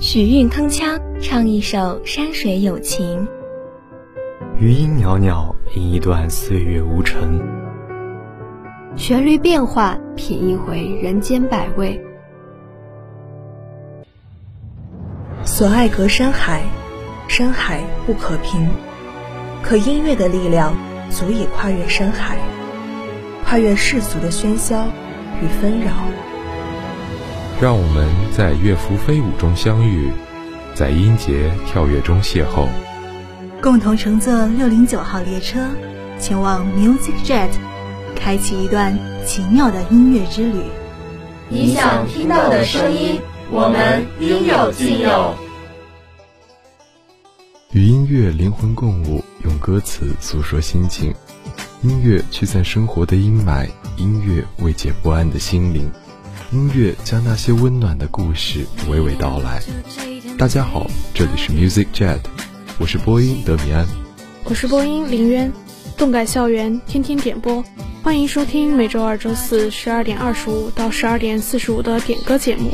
曲韵铿锵，唱一首山水有情；余音袅袅，吟一段岁月无尘。旋律变化，品一回人间百味。所爱隔山海，山海不可平。可音乐的力量足以跨越山海，跨越世俗的喧嚣与纷扰。让我们在乐符飞舞中相遇，在音节跳跃中邂逅，共同乘坐六零九号列车，前往 Music Jet，开启一段奇妙的音乐之旅。你想听到的声音，我们应有尽有。与音乐灵魂共舞，用歌词诉说心情。音乐驱散生活的阴霾，音乐慰藉不安的心灵。音乐将那些温暖的故事娓娓道来。大家好，这里是 Music Jet，我是播音德米安，我是播音林渊，动感校园天天点播，欢迎收听每周二、周四十二点二十五到十二点四十五的点歌节目。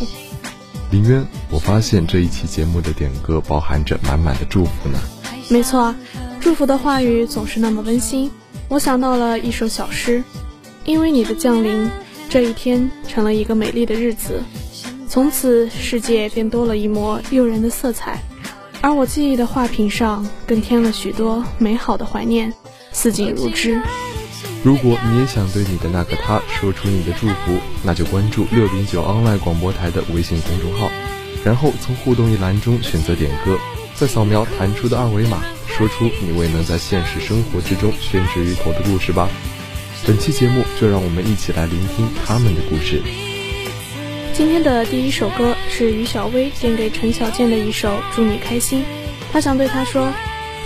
林渊，我发现这一期节目的点歌包含着满满的祝福呢。没错啊，祝福的话语总是那么温馨。我想到了一首小诗，因为你的降临。这一天成了一个美丽的日子，从此世界便多了一抹诱人的色彩，而我记忆的画屏上更添了许多美好的怀念，似锦如织。如果你也想对你的那个他说出你的祝福，那就关注六零九 online 广播台的微信公众号，然后从互动一栏中选择点歌，再扫描弹出的二维码，说出你未能在现实生活之中宣之于口的故事吧。本期节目就让我们一起来聆听他们的故事。今天的第一首歌是于小薇献给陈小健的一首《祝你开心》，他想对他说：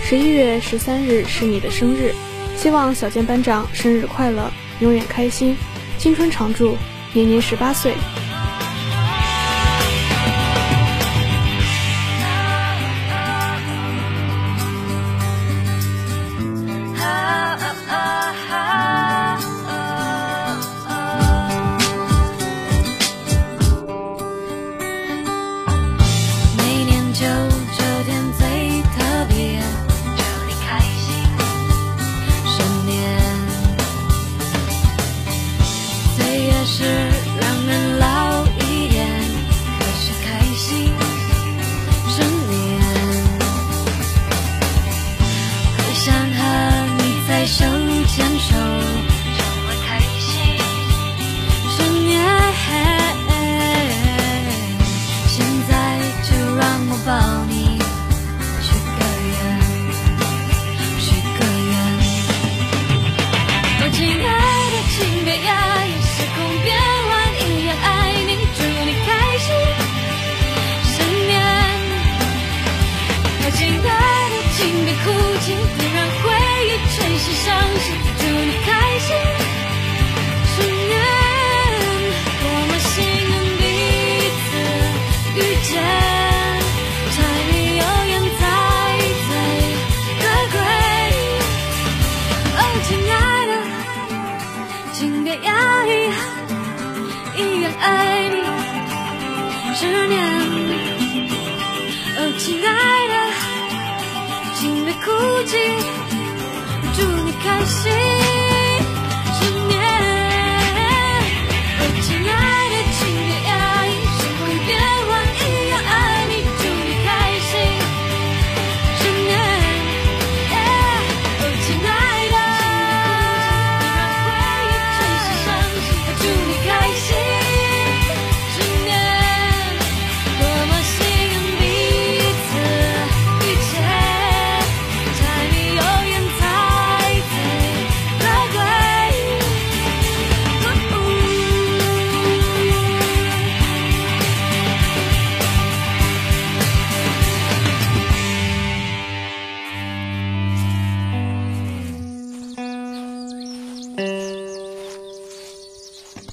十一月十三日是你的生日，希望小健班长生日快乐，永远开心，青春常驻，年年十八岁。心祝你开心。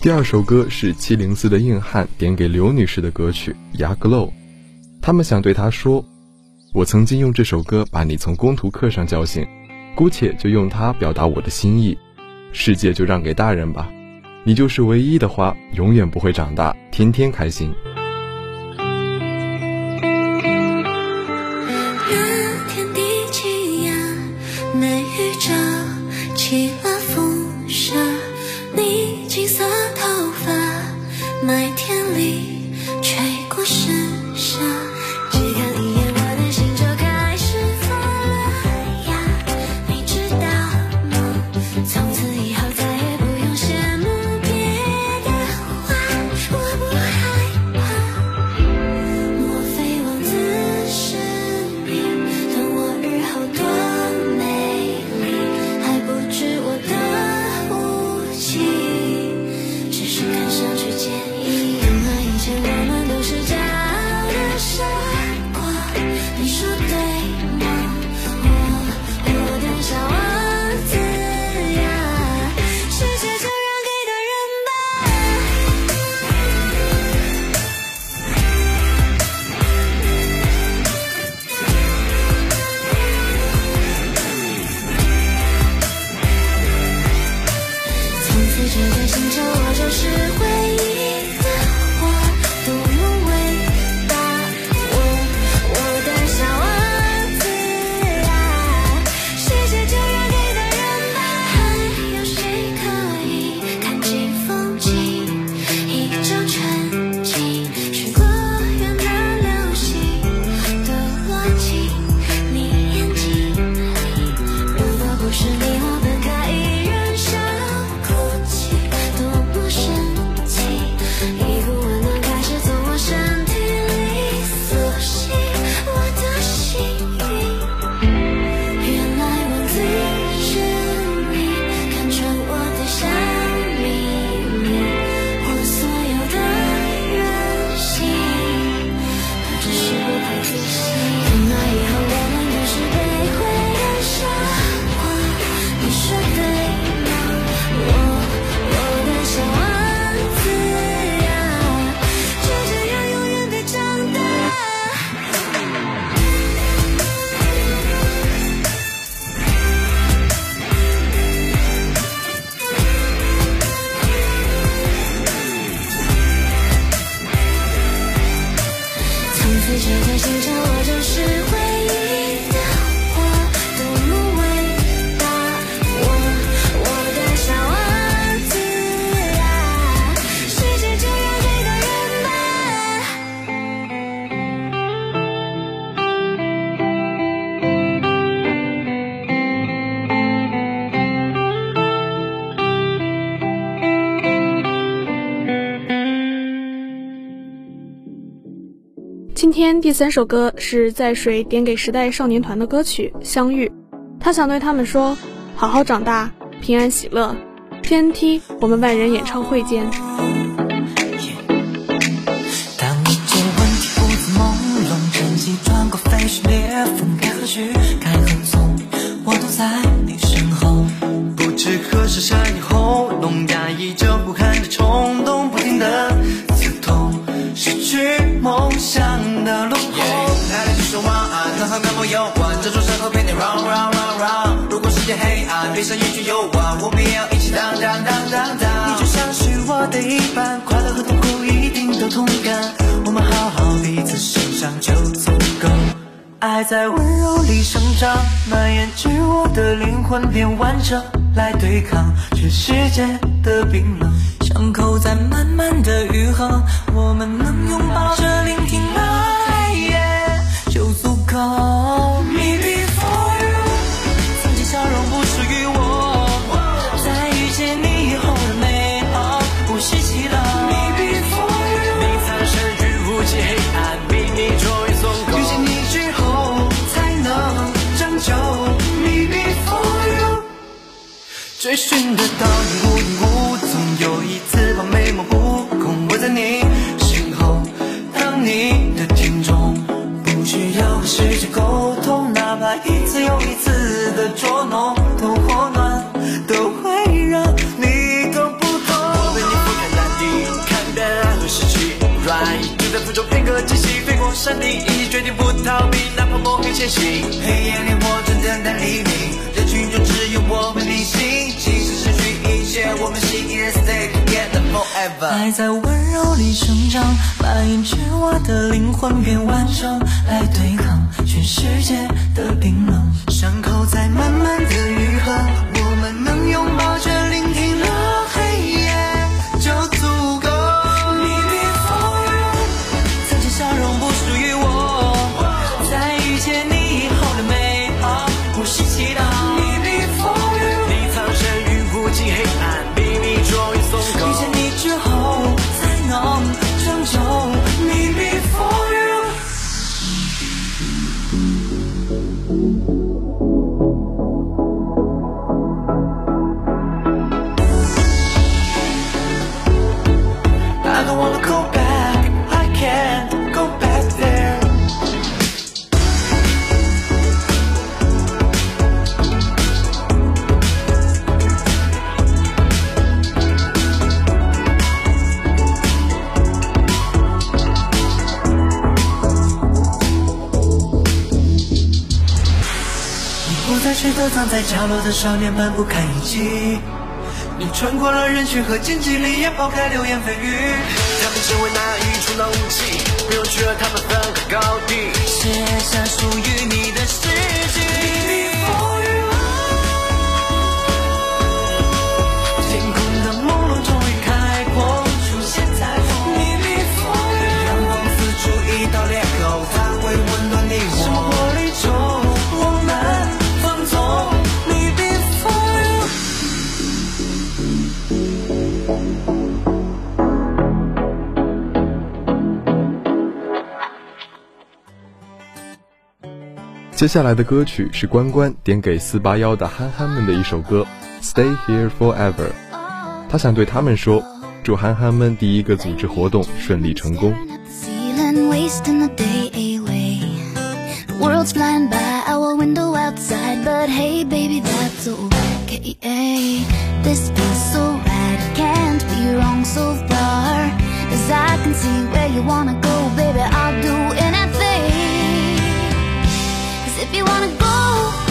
第二首歌是七零四的硬汉点给刘女士的歌曲《牙膏》，他们想对她说：“我曾经用这首歌把你从工图课上叫醒，姑且就用它表达我的心意。世界就让给大人吧，你就是唯一的花，永远不会长大，天天开心。”今天第三首歌是在水点给时代少年团的歌曲《相遇》，他想对他们说：好好长大，平安喜乐。TNT，我们万人演唱会见。当一切问题不再朦胧，晨曦穿过飞雪裂缝，该何去，该何从，我都在你身后。不知何时暗，闭上眼睛游玩，我们也要一起当当当当当。你就像是我的一半，快乐和痛苦一定都同感。我们好好彼此欣赏就足够。爱在温柔里生长，蔓延至我的灵魂变完整，来对抗全世界的冰冷。伤口在慢慢的愈合，我们能拥抱着聆听爱，追寻的倒影无影无踪，又一次把美梦扑空。我在你身后，当你的听众。不需要和世界沟通，哪怕一次又一次的捉弄，痛或暖都会让你懂不懂。我为你俯瞰大地，看遍爱和失去。Right，就在途中片刻惊喜，飞过山顶，已经决定不逃避，哪怕摸黑前行。黑夜里我正等待黎明，只有我们逆行，即使失去一切，我们心依然 stay together forever。爱在温柔里生长，蔓延至我的灵魂变完整。来对抗全世界的冰冷，伤口在慢慢的愈合，我们能拥角落的少年们不堪一击，你穿过了人群和荆棘里，也抛开流言蜚语。他们成为那一出那武器，不用去和他们分个高低，接下来的歌曲是关关点给四八幺的憨憨们的一首歌《Stay Here Forever》，他想对他们说，祝憨憨们第一个组织活动顺利成功。wanna go slow down together if you wanna go.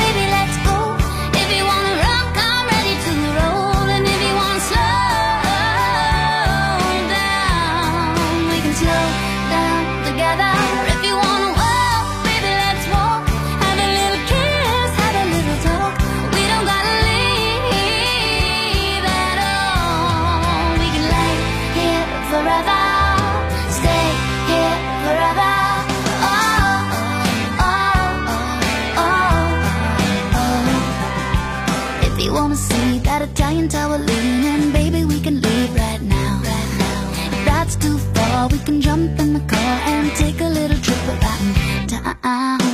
We can jump in the car and take a little trip around town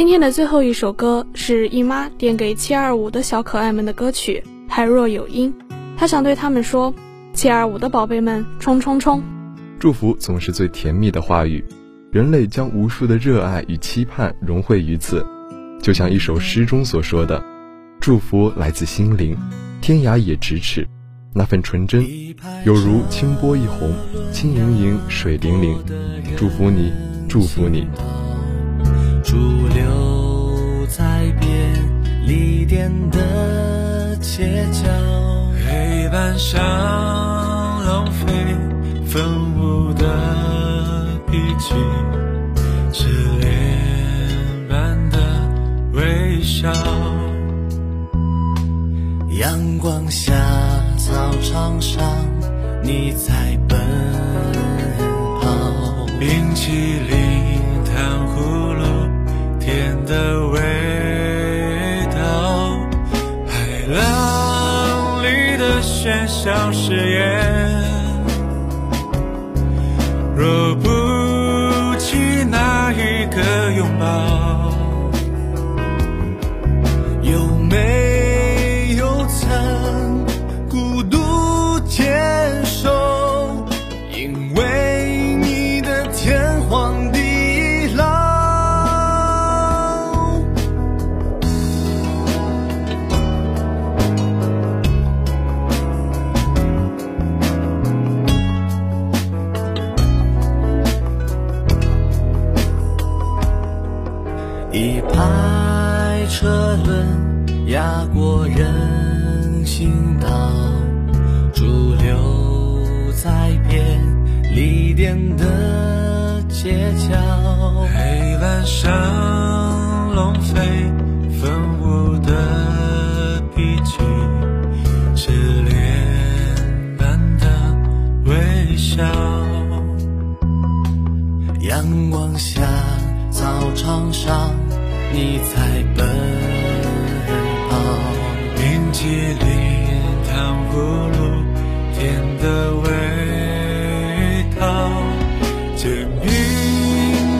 今天的最后一首歌是姨妈点给七二五的小可爱们的歌曲《海若有音》，她想对他们说：七二五的宝贝们，冲冲冲！祝福总是最甜蜜的话语，人类将无数的热爱与期盼融汇于此，就像一首诗中所说的：“祝福来自心灵，天涯也咫尺。”那份纯真，有如清波一泓，轻盈盈，水灵灵。祝福你，祝福你。驻留在便利店的街角，黑板上浪费粉雾的笔记，痴恋般的微笑。阳光下，操场上，你在奔跑，冰淇淋。糖葫芦甜的味道，海浪里的喧嚣誓言，若不轮压过人行道，驻留在便利店的街角。黑板上龙飞凤舞的笔记，痴恋般的微笑。阳光下，操场上。你在奔跑，冰淇淋、糖葫芦，甜的味道，肩并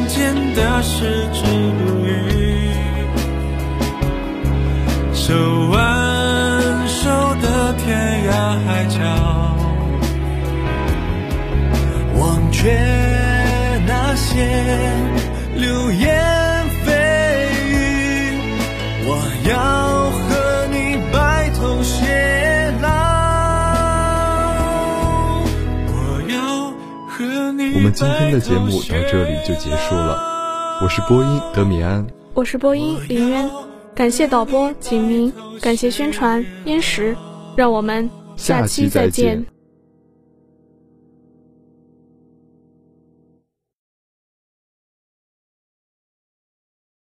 肩的十指不渝，手挽手的天涯海角，忘却那些流言蜚语。我要今天的节目到这里就结束了。我是播音德米安，我是播音林渊。感谢导播景明，感谢宣传燕石。让我们下期再见。